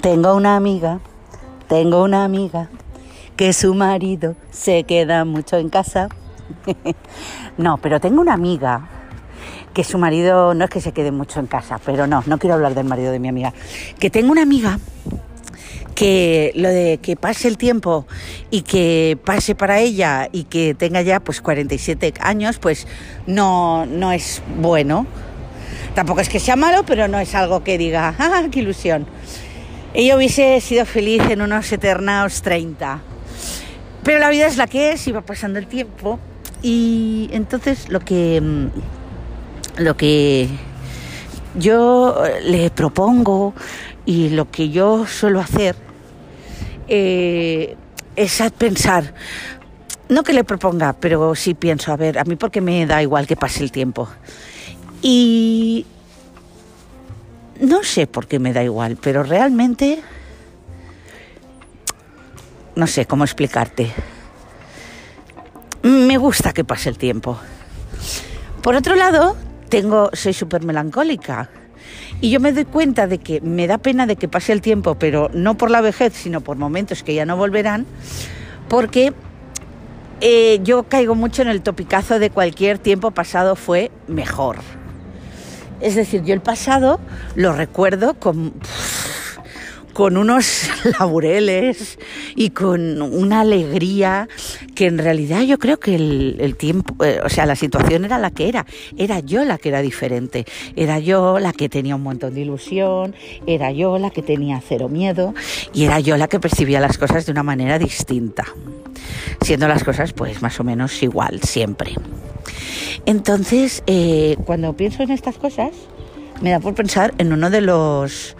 Tengo una amiga, tengo una amiga que su marido se queda mucho en casa. no, pero tengo una amiga que su marido no es que se quede mucho en casa, pero no, no quiero hablar del marido de mi amiga. Que tengo una amiga que lo de que pase el tiempo y que pase para ella y que tenga ya pues 47 años, pues no, no es bueno. Tampoco es que sea malo, pero no es algo que diga, ¡ah, qué ilusión! Ella hubiese sido feliz en unos eternados 30. Pero la vida es la que es va pasando el tiempo. Y entonces lo que, mm, lo que yo le propongo y lo que yo suelo hacer eh, es pensar, no que le proponga, pero sí pienso, a ver, a mí porque me da igual que pase el tiempo. Y no sé por qué me da igual, pero realmente no sé cómo explicarte. Me gusta que pase el tiempo. Por otro lado, tengo soy súper melancólica y yo me doy cuenta de que me da pena de que pase el tiempo, pero no por la vejez, sino por momentos que ya no volverán, porque eh, yo caigo mucho en el topicazo de cualquier tiempo pasado fue mejor. Es decir, yo el pasado lo recuerdo con con unos laureles y con una alegría que en realidad yo creo que el, tiempo, eh, o sea, la situación era la que era, era yo la que era diferente, era yo la que tenía un montón de ilusión, era yo la que tenía cero miedo y era yo la que percibía las cosas de una manera distinta, siendo las cosas pues más o menos igual siempre. Entonces, eh, cuando pienso en estas cosas, me da por pensar en uno de los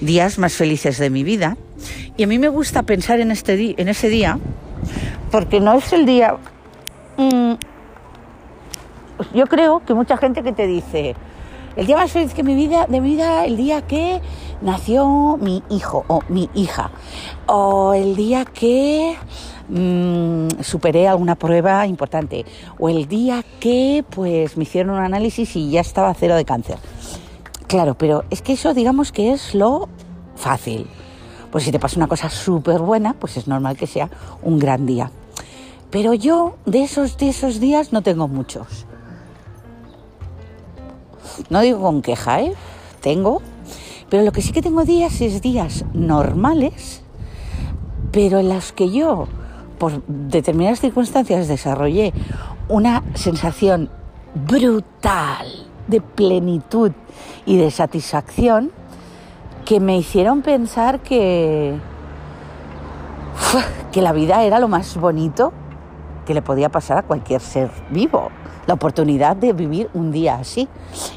días más felices de mi vida. Y a mí me gusta pensar en, este en ese día porque no es el día... Mm, yo creo que mucha gente que te dice, el día más feliz que mi vida, de mi vida, el día que nació mi hijo o mi hija, o el día que mm, superé alguna prueba importante, o el día que pues me hicieron un análisis y ya estaba cero de cáncer. Claro, pero es que eso digamos que es lo fácil. Pues si te pasa una cosa súper buena, pues es normal que sea un gran día. Pero yo de esos, de esos días no tengo muchos. No digo con queja, ¿eh? Tengo. Pero lo que sí que tengo días es días normales, pero en los que yo, por determinadas circunstancias, desarrollé una sensación brutal de plenitud y de satisfacción que me hicieron pensar que, que la vida era lo más bonito que le podía pasar a cualquier ser vivo. La oportunidad de vivir un día así.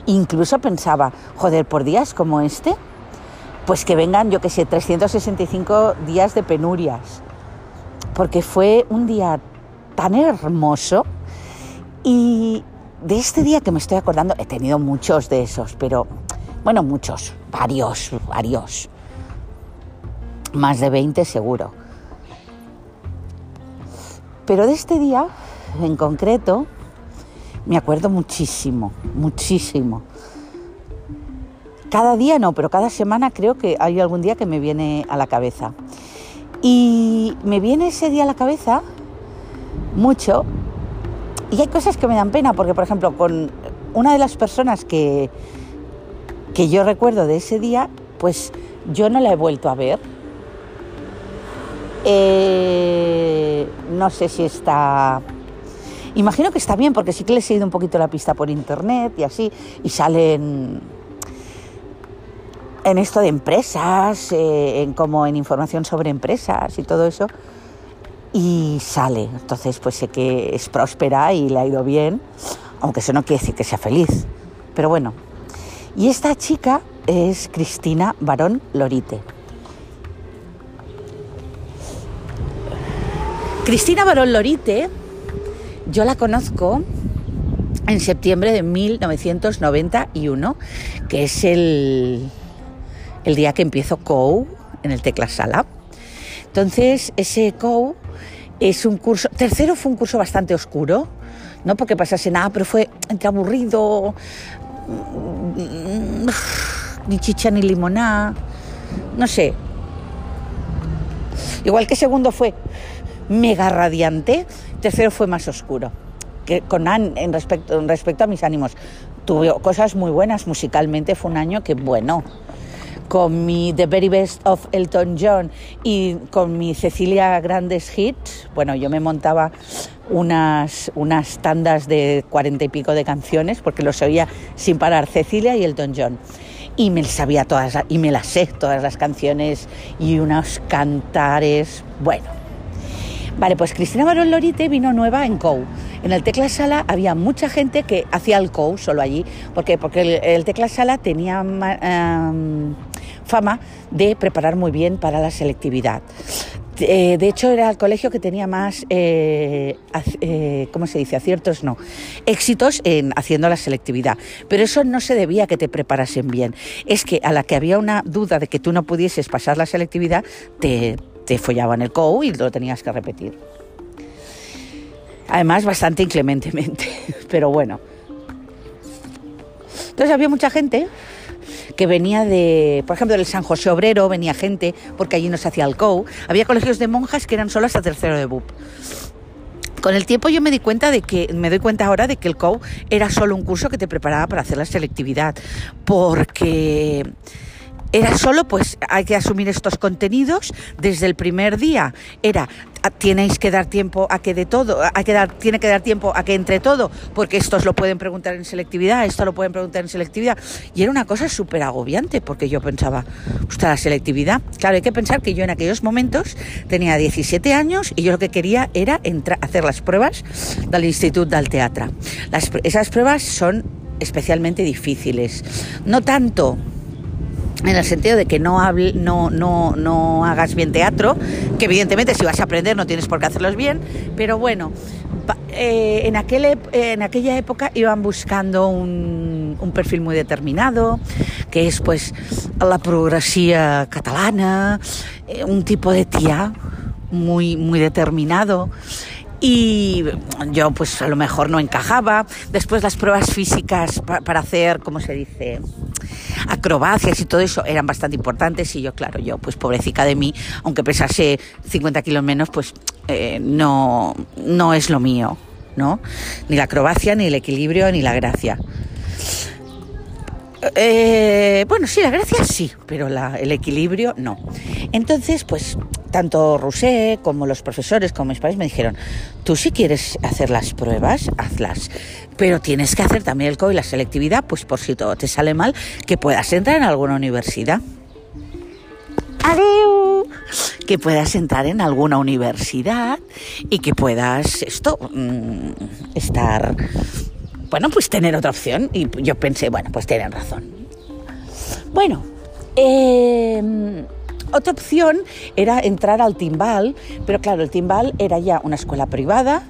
Incluso pensaba, joder, por días como este, pues que vengan, yo que sé, 365 días de penurias. Porque fue un día tan hermoso y, de este día que me estoy acordando, he tenido muchos de esos, pero bueno, muchos, varios, varios. Más de 20 seguro. Pero de este día en concreto me acuerdo muchísimo, muchísimo. Cada día no, pero cada semana creo que hay algún día que me viene a la cabeza. Y me viene ese día a la cabeza mucho y hay cosas que me dan pena, porque por ejemplo, con una de las personas que, que yo recuerdo de ese día, pues yo no la he vuelto a ver. Eh, no sé si está... Imagino que está bien, porque sí que le he seguido un poquito la pista por internet y así, y salen en esto de empresas, eh, en, como en información sobre empresas y todo eso y sale. Entonces, pues sé que es próspera y le ha ido bien, aunque eso no quiere decir que sea feliz. Pero bueno, y esta chica es Cristina Barón Lorite. Cristina Barón Lorite, yo la conozco en septiembre de 1991, que es el, el día que empiezo COU en el Tecla Sala. Entonces, ese COU es un curso, tercero fue un curso bastante oscuro, no porque pasase nada, pero fue entre aburrido, ni chicha ni limoná, no sé, Igual que segundo fue mega radiante, tercero fue más oscuro. Que con en respecto, respecto a mis ánimos, tuve cosas muy buenas musicalmente, fue un año que bueno. Con mi The Very Best of Elton John y con mi Cecilia Grandes Hits, bueno, yo me montaba unas, unas tandas de cuarenta y pico de canciones porque los oía sin parar Cecilia y Elton John. Y me sabía todas y me las sé todas las canciones y unos cantares bueno. Vale pues Cristina Barón Lorite vino nueva en COU. En el Tecla Sala había mucha gente que hacía el COU solo allí. Porque porque el, el Tecla Sala tenía um, fama de preparar muy bien para la selectividad eh, de hecho, era el colegio que tenía más, eh, eh, ¿cómo se dice? Aciertos, no, éxitos en haciendo la selectividad. Pero eso no se debía a que te preparasen bien. Es que a la que había una duda de que tú no pudieses pasar la selectividad, te, te follaban el COU y lo tenías que repetir. Además, bastante inclementemente, pero bueno. Entonces había mucha gente que venía de, por ejemplo, del San José Obrero, venía gente, porque allí no se hacía el COU. Había colegios de monjas que eran solo hasta tercero de BUP. Con el tiempo yo me di cuenta de que, me doy cuenta ahora de que el COU era solo un curso que te preparaba para hacer la selectividad, porque era solo, pues hay que asumir estos contenidos desde el primer día. Era, tenéis que dar tiempo a que de todo, hay que dar, tiene que dar tiempo a que entre todo, porque estos lo pueden preguntar en selectividad, esto lo pueden preguntar en selectividad. Y era una cosa súper agobiante, porque yo pensaba, ostras, la selectividad. Claro, hay que pensar que yo en aquellos momentos tenía 17 años y yo lo que quería era hacer las pruebas del Instituto del Teatro. Las, esas pruebas son especialmente difíciles. No tanto en el sentido de que no, hable, no, no, no hagas bien teatro, que evidentemente si vas a aprender no tienes por qué hacerlos bien, pero bueno, eh, en, aquel, en aquella época iban buscando un, un, perfil muy determinado, que es pues la progresía catalana, eh, un tipo de tía muy, muy determinado y yo pues a lo mejor no encajaba. Después las pruebas físicas para hacer, ¿cómo se dice? Acrobacias y todo eso eran bastante importantes y yo, claro, yo pues pobrecita de mí, aunque pesase 50 kilos menos, pues eh, no, no es lo mío, ¿no? Ni la acrobacia, ni el equilibrio, ni la gracia. Eh, bueno, sí, la gracia sí, pero la, el equilibrio no. Entonces, pues tanto Rousset como los profesores, como mis padres me dijeron, tú si quieres hacer las pruebas, hazlas, pero tienes que hacer también el CO y la selectividad, pues por si todo te sale mal, que puedas entrar en alguna universidad. Adiós. Que puedas entrar en alguna universidad y que puedas esto mmm, estar bueno, pues tener otra opción. Y yo pensé, bueno, pues tienen razón. Bueno, eh, otra opción era entrar al Timbal, pero claro, el Timbal era ya una escuela privada,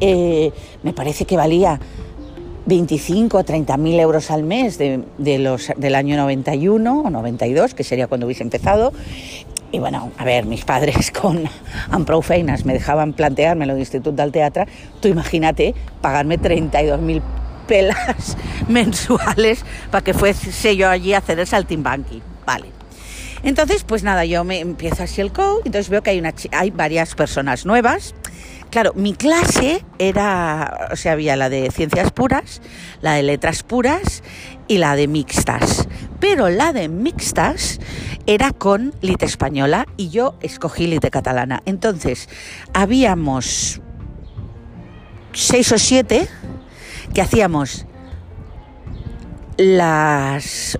eh, me parece que valía 25 o 30 mil euros al mes de, de los, del año 91 o 92, que sería cuando hubiese empezado. Y bueno, a ver, mis padres con Amprou Feinas me dejaban plantearme lo del Instituto del Teatro. Tú imagínate pagarme 32 mil pelas mensuales para que fuese yo allí a hacer el saltimbanqui. Vale. Entonces, pues nada, yo me empiezo así el code, entonces veo que hay, una, hay varias personas nuevas. Claro, mi clase era, o sea, había la de ciencias puras, la de letras puras y la de mixtas. Pero la de mixtas era con lite española y yo escogí lite catalana. Entonces, habíamos seis o siete que hacíamos las,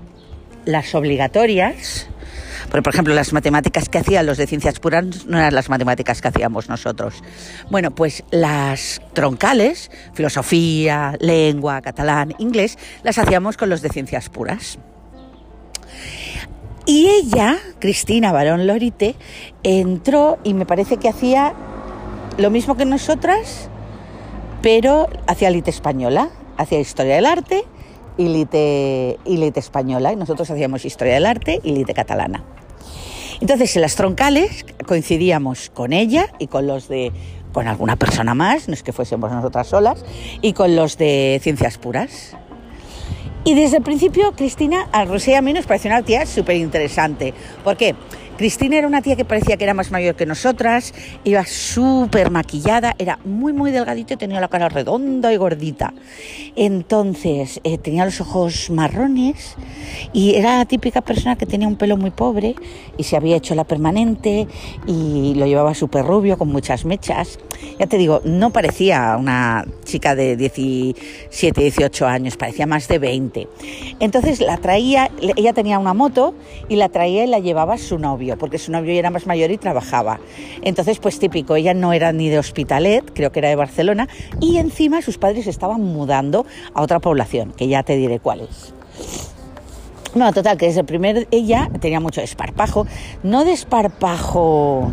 las obligatorias, porque, por ejemplo, las matemáticas que hacían los de ciencias puras no eran las matemáticas que hacíamos nosotros. Bueno, pues las troncales, filosofía, lengua, catalán, inglés, las hacíamos con los de ciencias puras. Y ella, Cristina Barón Lorite, entró y me parece que hacía lo mismo que nosotras, pero hacía lite española, hacía historia del arte y lite, y española, y nosotros hacíamos historia del arte y lite catalana. Entonces, en las troncales coincidíamos con ella y con los de con alguna persona más, no es que fuésemos nosotras solas, y con los de ciencias puras. Y desde el principio, Cristina, a Rosé y a mí nos pareció una tía súper interesante. ¿Por qué? Cristina era una tía que parecía que era más mayor que nosotras, iba súper maquillada, era muy, muy delgadita y tenía la cara redonda y gordita. Entonces, eh, tenía los ojos marrones y era la típica persona que tenía un pelo muy pobre y se había hecho la permanente y lo llevaba súper rubio, con muchas mechas. Ya te digo, no parecía una chica de 17, 18 años, parecía más de 20. Entonces la traía, ella tenía una moto y la traía y la llevaba su novio, porque su novio era más mayor y trabajaba. Entonces, pues típico, ella no era ni de Hospitalet, creo que era de Barcelona, y encima sus padres estaban mudando a otra población, que ya te diré cuál es. Bueno, total, que desde el primer ella tenía mucho desparpajo, no desparpajo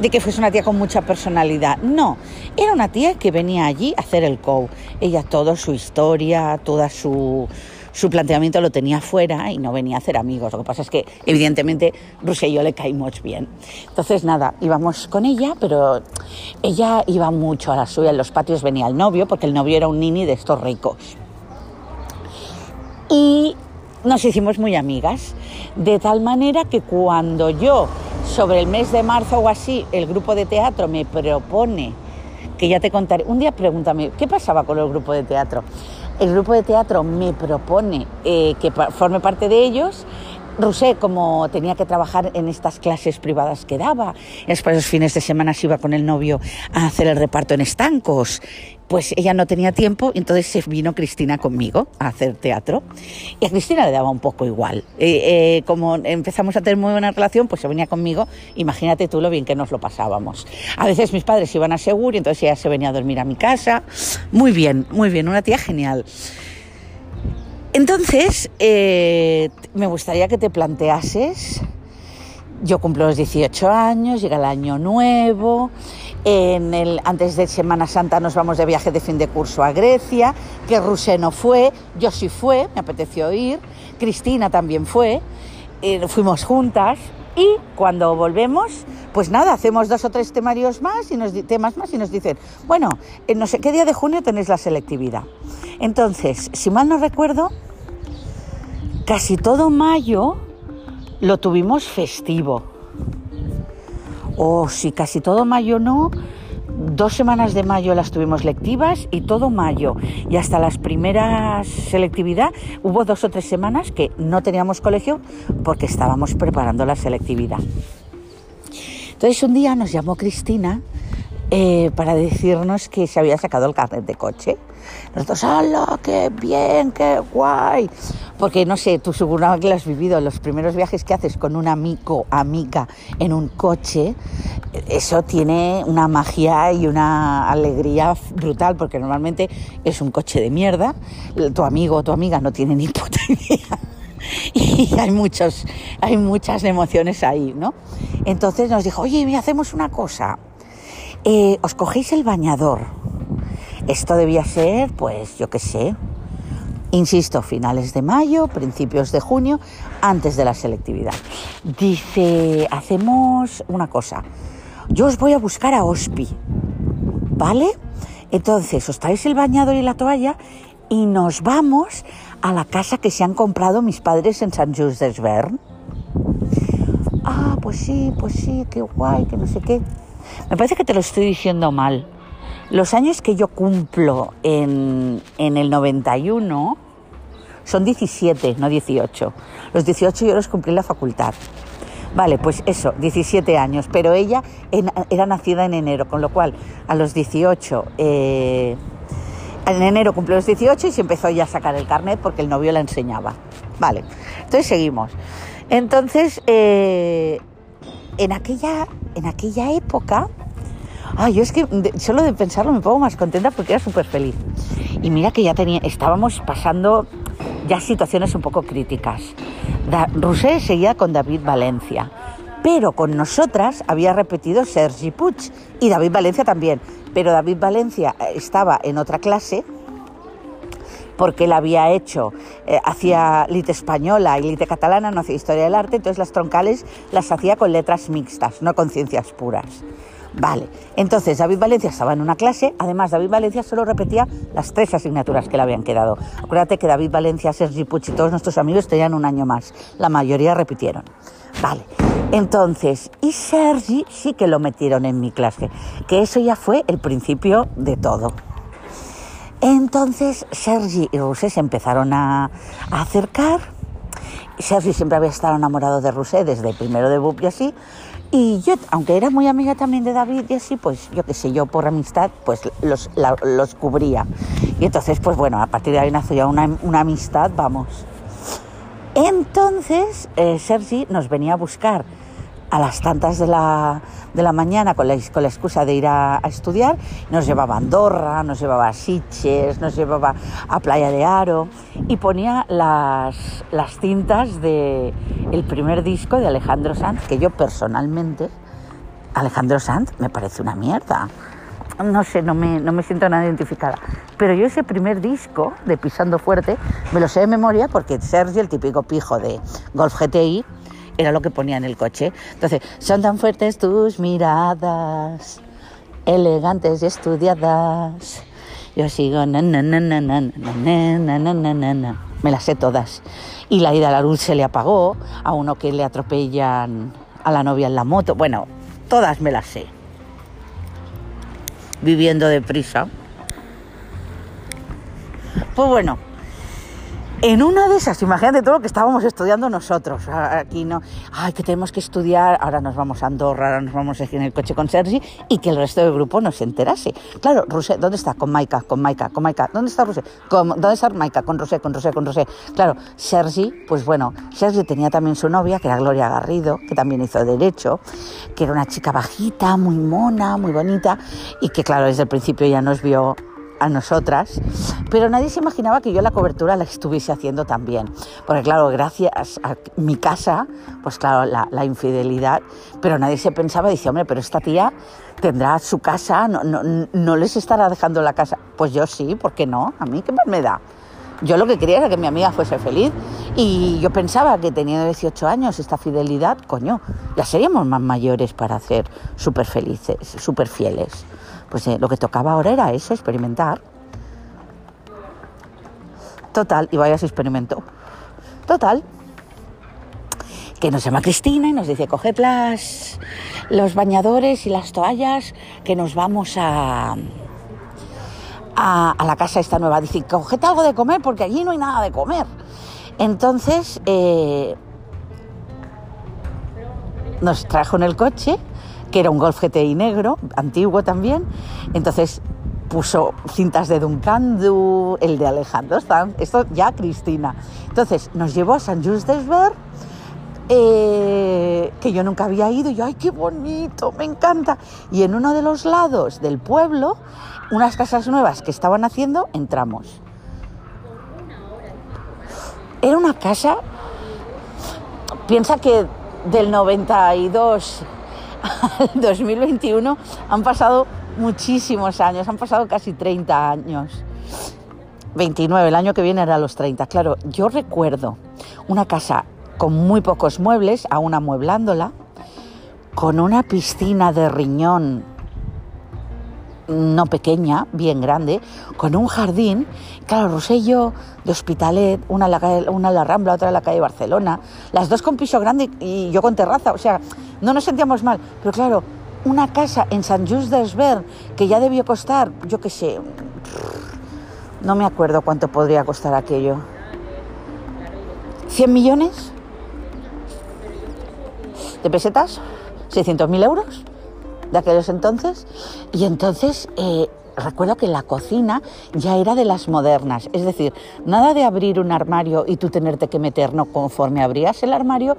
de que fuese una tía con mucha personalidad. No, era una tía que venía allí a hacer el co. Ella toda su historia, toda su, su planteamiento lo tenía fuera y no venía a hacer amigos. Lo que pasa es que, evidentemente, Rusia y yo le caímos bien. Entonces, nada, íbamos con ella, pero ella iba mucho a la suya. En los patios venía el novio, porque el novio era un nini de estos ricos. Y nos hicimos muy amigas, de tal manera que cuando yo sobre el mes de marzo o así, el grupo de teatro me propone, que ya te contaré, un día pregúntame, ¿qué pasaba con el grupo de teatro? El grupo de teatro me propone eh, que forme parte de ellos. Rusé, como tenía que trabajar en estas clases privadas que daba, después los fines de semana se iba con el novio a hacer el reparto en estancos, pues ella no tenía tiempo, entonces se vino Cristina conmigo a hacer teatro. Y a Cristina le daba un poco igual. Eh, eh, como empezamos a tener muy buena relación, pues se venía conmigo. Imagínate tú lo bien que nos lo pasábamos. A veces mis padres iban a Segur y entonces ella se venía a dormir a mi casa. Muy bien, muy bien, una tía genial. Entonces, eh, me gustaría que te planteases, yo cumplo los 18 años, llega el año nuevo, en el, antes de Semana Santa nos vamos de viaje de fin de curso a Grecia, que Rusé no fue, yo sí fue, me apeteció ir, Cristina también fue, eh, fuimos juntas y cuando volvemos, pues nada, hacemos dos o tres temarios más y nos, temas más y nos dicen, bueno, en no sé qué día de junio tenéis la selectividad. Entonces, si mal no recuerdo, casi todo mayo lo tuvimos festivo. O si casi todo mayo no, dos semanas de mayo las tuvimos lectivas y todo mayo y hasta las primeras selectividad hubo dos o tres semanas que no teníamos colegio porque estábamos preparando la selectividad. Entonces un día nos llamó Cristina eh, para decirnos que se había sacado el carnet de coche. Nosotros, ¡hala! ¡Qué bien! ¡Qué guay! Porque no sé, tú seguro que lo has vivido, los primeros viajes que haces con un amigo, amiga en un coche, eso tiene una magia y una alegría brutal, porque normalmente es un coche de mierda, tu amigo o tu amiga no tiene ni puta y hay, muchos, hay muchas emociones ahí, ¿no? Entonces nos dijo, oye, hacemos una cosa, eh, os cogéis el bañador. Esto debía ser, pues, yo qué sé, insisto, finales de mayo, principios de junio, antes de la selectividad. Dice, hacemos una cosa, yo os voy a buscar a Ospi, ¿vale? Entonces, os traéis el bañador y la toalla y nos vamos a la casa que se han comprado mis padres en San Just Desvern. Ah, pues sí, pues sí, qué guay, que no sé qué. Me parece que te lo estoy diciendo mal. Los años que yo cumplo en, el 91 son 17, no 18. Los 18 yo los cumplí en la facultad. Vale, pues eso, 17 años, pero ella era nacida en enero, con lo cual a los 18, eh, en enero cumplió los 18 y se empezó ya a sacar el carnet porque el novio la enseñaba. Vale, entonces seguimos. Entonces, eh, en aquella, en aquella época, ay, yo es que solo de pensarlo me pongo más contenta porque era súper feliz. Y mira que ya tenía, estábamos pasando ya situaciones un poco críticas. Da, seguía con David Valencia, pero con nosotras había repetido Sergi Puig y David Valencia también. Pero David Valencia eh, estaba en otra clase porque él había hecho, eh, hacía lite española y lite catalana, no hacía historia del arte, entonces las troncales las hacía con letras mixtas, no con ciencias puras. Vale, entonces David Valencia estaba en una clase, además David Valencia solo repetía las tres asignaturas que le habían quedado. Acuérdate que David Valencia, Sergi Puig y todos nuestros amigos tenían un año más, la mayoría repitieron. Vale, entonces, y Sergi sí que lo metieron en mi clase, que eso ya fue el principio de todo. Entonces Sergi y Rousset se empezaron a, acercar. Sergi siempre había estado enamorado de Rousset desde primero de BUP y así, y yo, aunque era muy amiga también de David y así, pues yo qué sé, yo por amistad, pues los, los cubría. Y entonces, pues bueno, a partir de ahí nació ya una, una amistad, vamos. Entonces, eh, Sergi nos venía a buscar a las tantas de la, de la mañana con la, con la excusa de ir a, estudiar. Nos llevaba a Andorra, nos llevaba a Sitges, nos llevaba a Playa de Aro y ponía las, las cintas del el primer disco de Alejandro Sanz, que yo personalmente, Alejandro Sanz me parece una mierda. No sé, no me, no me siento nada identificada. Pero yo ese primer disco de Pisando Fuerte me lo sé de memoria porque Sergio, el típico pijo de Golf GTI, era lo que ponía en el coche. Entonces, son tan fuertes tus miradas, elegantes y estudiadas. Yo sigo, na, na, me las sé todas. Y la ida a la luz se le apagó, a uno que le atropellan a la novia en la moto. Bueno, todas me las sé. Viviendo deprisa. Pues bueno, en una de esas, imagínate todo lo que estábamos estudiando nosotros. Aquí no, ay, que tenemos que estudiar, ahora nos vamos a Andorra, ahora nos vamos en el coche con Sergi y que el resto del grupo no se enterase. Claro, Rosé, ¿dónde está? Con Maika, con Maika, con Maika. ¿Dónde está? Con, ¿Dónde está Maika? Con Rosé, con Rosé, con Rosé. Claro, Sergi, pues bueno, Sergi tenía también su novia, que era Gloria Garrido, que también hizo Derecho, que era una chica bajita, muy mona, muy bonita y que, claro, desde el principio ya nos vio a nosotras, pero nadie se imaginaba que yo la cobertura la estuviese haciendo también. Porque claro, gracias a mi casa, pues claro, la, infidelidad, pero nadie se pensaba, dice, hombre, pero esta tía tendrá su casa, no, no, no les estará dejando la casa. Pues yo sí, ¿por qué no? A mí qué más me da. Yo lo que quería era que mi amiga fuese feliz y yo pensaba que teniendo 18 años esta fidelidad, coño, ya seríamos más mayores para ser súper felices, súper fieles. Pues eh, lo que tocaba ahora era eso, experimentar. Total, y vaya se experimentó. Total, que nos llama Cristina y nos dice, coged las, los bañadores y las toallas que nos vamos a, a, la casa esta nueva. Dice, coged algo de comer porque allí no hay nada de comer. Entonces, eh, nos trajo en el coche que era un Golf GTI negro, antiguo también. Entonces puso cintas de Duncandu, el de Alejandro Sanz, esto ya Cristina. Entonces nos llevó a San Just Desvern, eh, que yo nunca había ido, y yo, ¡ay, qué bonito! Me encanta. Y en uno de los lados del pueblo, unas casas nuevas que estaban haciendo, entramos. Era una casa, piensa que del 92 al 2021 han pasado muchísimos años, han pasado casi 30 años. 29, el año que viene era los 30. Claro, yo recuerdo una casa con muy pocos muebles, aún amueblándola, con una piscina de riñón no pequeña, bien grande, con un jardín. Claro, Rosello de Hospitalet, una en, la Rambla, otra en la calle Barcelona, las dos con piso grande y yo con terraza, o sea, no nos sentíamos mal. Pero claro, una casa en San Just d'Esvern que ya debió costar, yo qué sé, no me acuerdo cuánto podría costar aquello. ¿100 millones de pesetas? ¿600.000 euros? De aquellos entonces. Y entonces eh, recuerdo que la cocina ya era de las modernas, es decir, nada de abrir un armario y tú tenerte que meter, no, conforme abrías el armario,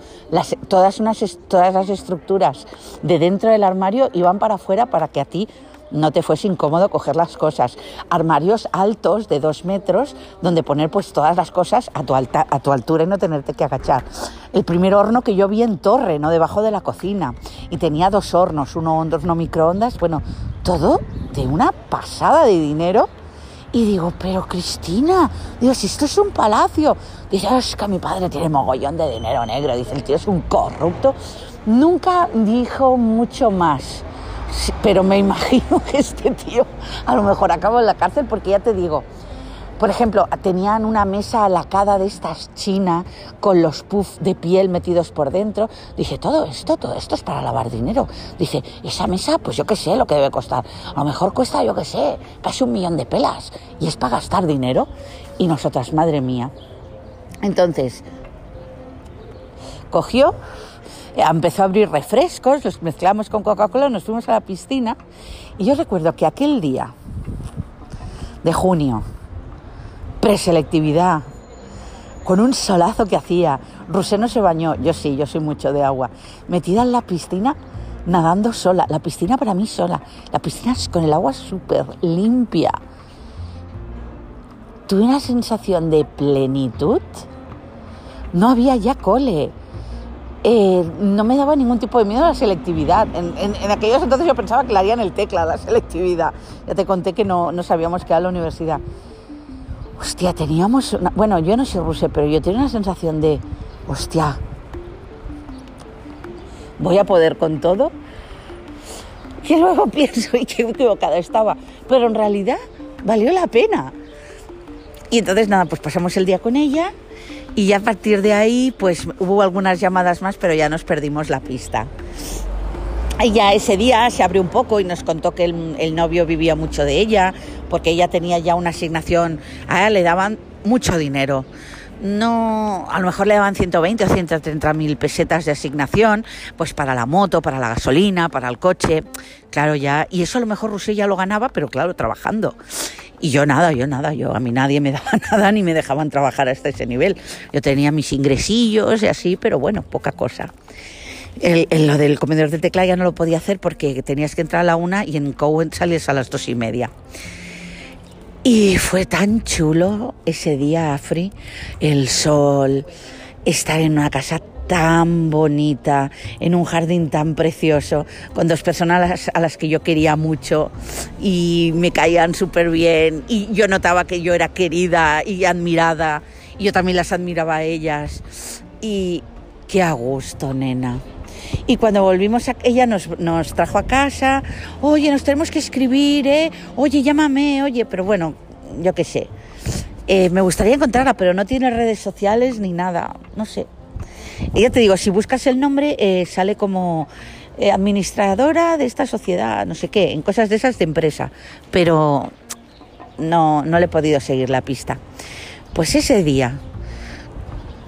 todas, unas, todas las estructuras de dentro del armario iban para afuera para que a ti no te fuese incómodo coger las cosas. Armarios altos de dos metros donde poner pues todas las cosas a tu, alta, a tu altura y no tenerte que agachar. El primer horno que yo vi en torre, no debajo de la cocina. Y tenía dos hornos, uno horno microondas, bueno, todo de una pasada de dinero. Y digo, pero Cristina, digo, si esto es un palacio. Dice, es que mi padre tiene mogollón de dinero negro. Dice, el tío es un corrupto. Nunca dijo mucho más pero me imagino que este tío a lo mejor acaba en la cárcel porque ya te digo, por ejemplo, tenían una mesa alacada de estas china con los puffs de piel metidos por dentro. Dije, todo esto, todo esto es para lavar dinero. Dice, esa mesa, pues yo qué sé lo que debe costar. A lo mejor cuesta, yo qué sé, casi un millón de pelas. Y es para gastar dinero. Y nosotras, madre mía. Entonces, cogió, empezó a abrir refrescos, los mezclamos con Coca-Cola, nos fuimos a la piscina. Y yo recuerdo que aquel día de junio, preselectividad, con un solazo que hacía. Rusé no se bañó, yo sí, yo soy mucho de agua. Metida en la piscina, nadando sola. La piscina para mí sola. La piscina con el agua súper limpia. Tuve una sensación de plenitud. No había ya cole. Eh, no me daba ningún tipo de miedo a la selectividad. En, aquellos entonces yo pensaba que la harían el tecla, la selectividad. Ya te conté que no, sabíamos qué era la universidad. Hostia, teníamos. bueno, yo no sé rusé, pero yo tenía una sensación de. Hostia. ¿Voy a poder con todo? Y luego pienso, y qué equivocada estaba. Pero en realidad valió la pena. Y entonces nada, pues pasamos el día con ella y ya a partir de ahí pues hubo algunas llamadas más, pero ya nos perdimos la pista. Ella ese día se abrió un poco y nos contó que el, novio vivía mucho de ella, porque ella tenía ya una asignación, a ella le daban mucho dinero. No, a lo mejor le daban 120 o 130 mil pesetas de asignación, pues para la moto, para la gasolina, para el coche, claro ya, y eso a lo mejor Rusé ya lo ganaba, pero claro, trabajando. Y yo nada, yo nada, yo a mí nadie me daba nada ni me dejaban trabajar hasta ese nivel. Yo tenía mis ingresillos y así, pero bueno, poca cosa. El, lo del comedor de tecla ya no lo podía hacer porque tenías que entrar a la una y en Cowen salías a las dos y media. Y fue tan chulo ese día, Afri, el sol, estar en una casa tan bonita, en un jardín tan precioso, con dos personas a las, que yo quería mucho y me caían súper bien y yo notaba que yo era querida y admirada y yo también las admiraba a ellas. Y qué a gusto, nena. Y cuando volvimos, a, ella nos, nos trajo a casa, oye, nos tenemos que escribir, ¿eh? Oye, llámame, oye, pero bueno, yo qué sé. Eh, me gustaría encontrarla, pero no tiene redes sociales ni nada, no sé. Y ya te digo, si buscas el nombre, eh, sale como eh, administradora de esta sociedad, no sé qué, en cosas de esas de empresa, pero no, no le he podido seguir la pista. Pues ese día,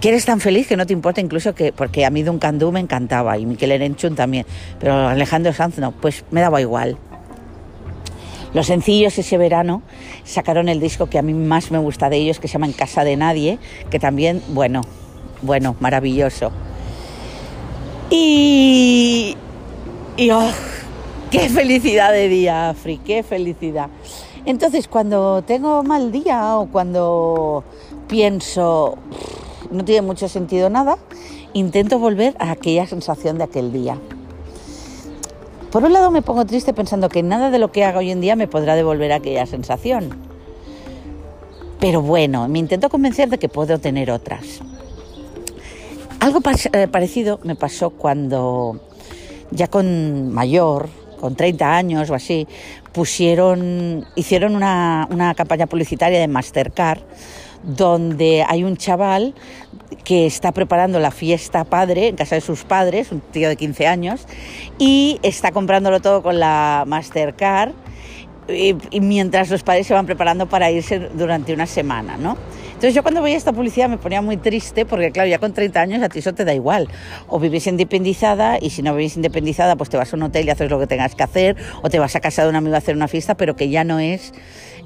que eres tan feliz que no te importa incluso que, porque a mí Duncan Du me encantaba y Miquel Erenchun también, pero Alejandro Sanz no, pues me daba igual. Los sencillos ese verano sacaron el disco que a mí más me gusta de ellos, que se llama En Casa de Nadie, que también, bueno, bueno, maravilloso. Y... oh, ¡Qué felicidad de día, Afri! ¡Qué felicidad! Entonces, cuando tengo mal día o cuando pienso no tiene mucho sentido nada, intento volver a aquella sensación de aquel día. Por un lado me pongo triste pensando que nada de lo que haga hoy en día me podrá devolver aquella sensación. Pero bueno, me intento convencer de que puedo tener otras. Algo eh, parecido me pasó cuando ya con mayor, con 30 años o así, pusieron, hicieron una, una campaña publicitaria de Mastercard donde hay un chaval que está preparando la fiesta padre en casa de sus padres, un tío de 15 años, y está comprándolo todo con la Mastercard y, mientras los padres se van preparando para irse durante una semana, ¿no? Entonces yo cuando veía esta publicidad me ponía muy triste porque claro, ya con 30 años a ti eso te da igual. O vivís independizada y si no vivís independizada pues te vas a un hotel y haces lo que tengas que hacer o te vas a casa de un amigo a hacer una fiesta, pero que ya no es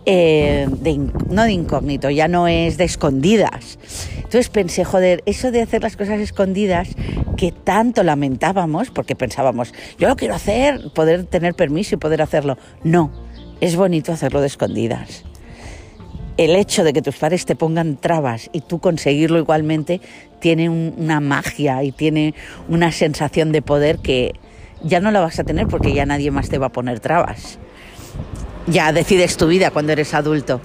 eh, de, no de incógnito, ya no es de escondidas. Entonces pensé, joder, eso de hacer las cosas escondidas que tanto lamentábamos, porque pensábamos, yo lo quiero hacer, poder tener permiso y poder hacerlo. No, es bonito hacerlo de escondidas. El hecho de que tus padres te pongan trabas y tú conseguirlo igualmente tiene una magia y tiene una sensación de poder que ya no la vas a tener porque ya nadie más te va a poner trabas ya decides tu vida cuando eres adulto.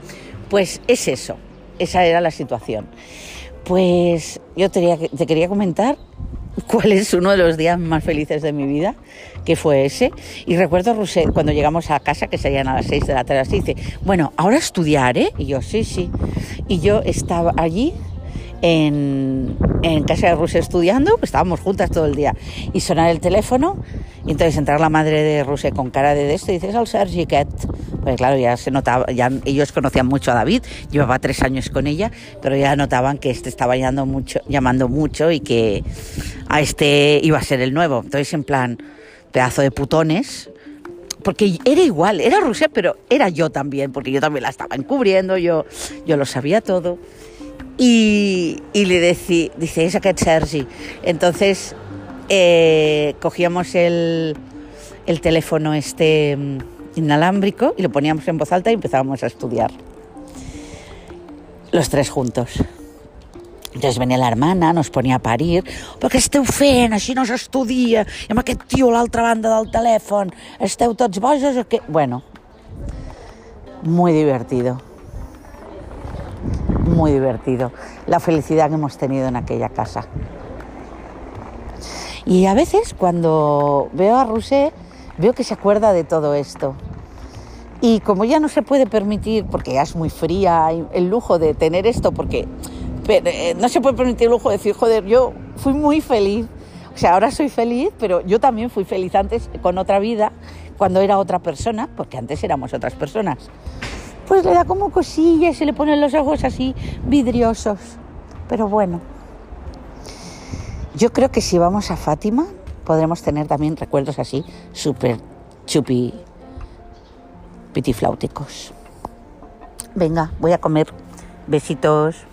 Pues es eso, esa era la situación. Pues yo te, quería comentar cuál es uno de los días más felices de mi vida, que fue ese. Y recuerdo Rousset cuando llegamos a casa, que serían a las 6 de la tarde, así dice, bueno, ahora estudiaré. Y yo, sí, sí. Y yo estaba allí en, en casa de Rusia estudiando, pues estábamos juntas todo el día, y sonar el teléfono, y entonces entrar la madre de Rusia con cara de esto y dices al Sergi Ket. Pues claro, ya se notaba, ya ellos conocían mucho a David, llevaba tres años con ella, pero ya notaban que este estaba llamando mucho, llamando mucho y que a este iba a ser el nuevo. Entonces, en plan, pedazo de putones, porque era igual, era Rusia, pero era yo también, porque yo también la estaba encubriendo, yo, yo lo sabía todo. Y, y le decí, dice, es aquest Sergi. Entonces eh, cogíamos el, el teléfono este mm, inalámbrico y lo poníamos en voz alta y empezábamos a estudiar. Los tres juntos. Entonces venia la hermana, nos ponia a parir, però què esteu fent? Així no s'estudia, i amb aquest tio a banda del telèfon, esteu tots bojos o què? Bueno, muy divertido. Muy divertido. La felicidad que hemos tenido en aquella casa. Y a veces cuando veo a Rousset, veo que se acuerda de todo esto. Y como ya no se puede permitir, porque ya es muy fría, el lujo de tener esto, porque eh, no se puede permitir el lujo de decir, joder, yo fui muy feliz. O sea, ahora soy feliz, pero yo también fui feliz antes con otra vida, cuando era otra persona, porque antes éramos otras personas. Pues le da como cosillas y se le ponen los ojos así vidriosos. Pero bueno, yo creo que si vamos a Fátima podremos tener también recuerdos así súper chupi pitifláuticos. Venga, voy a comer. Besitos.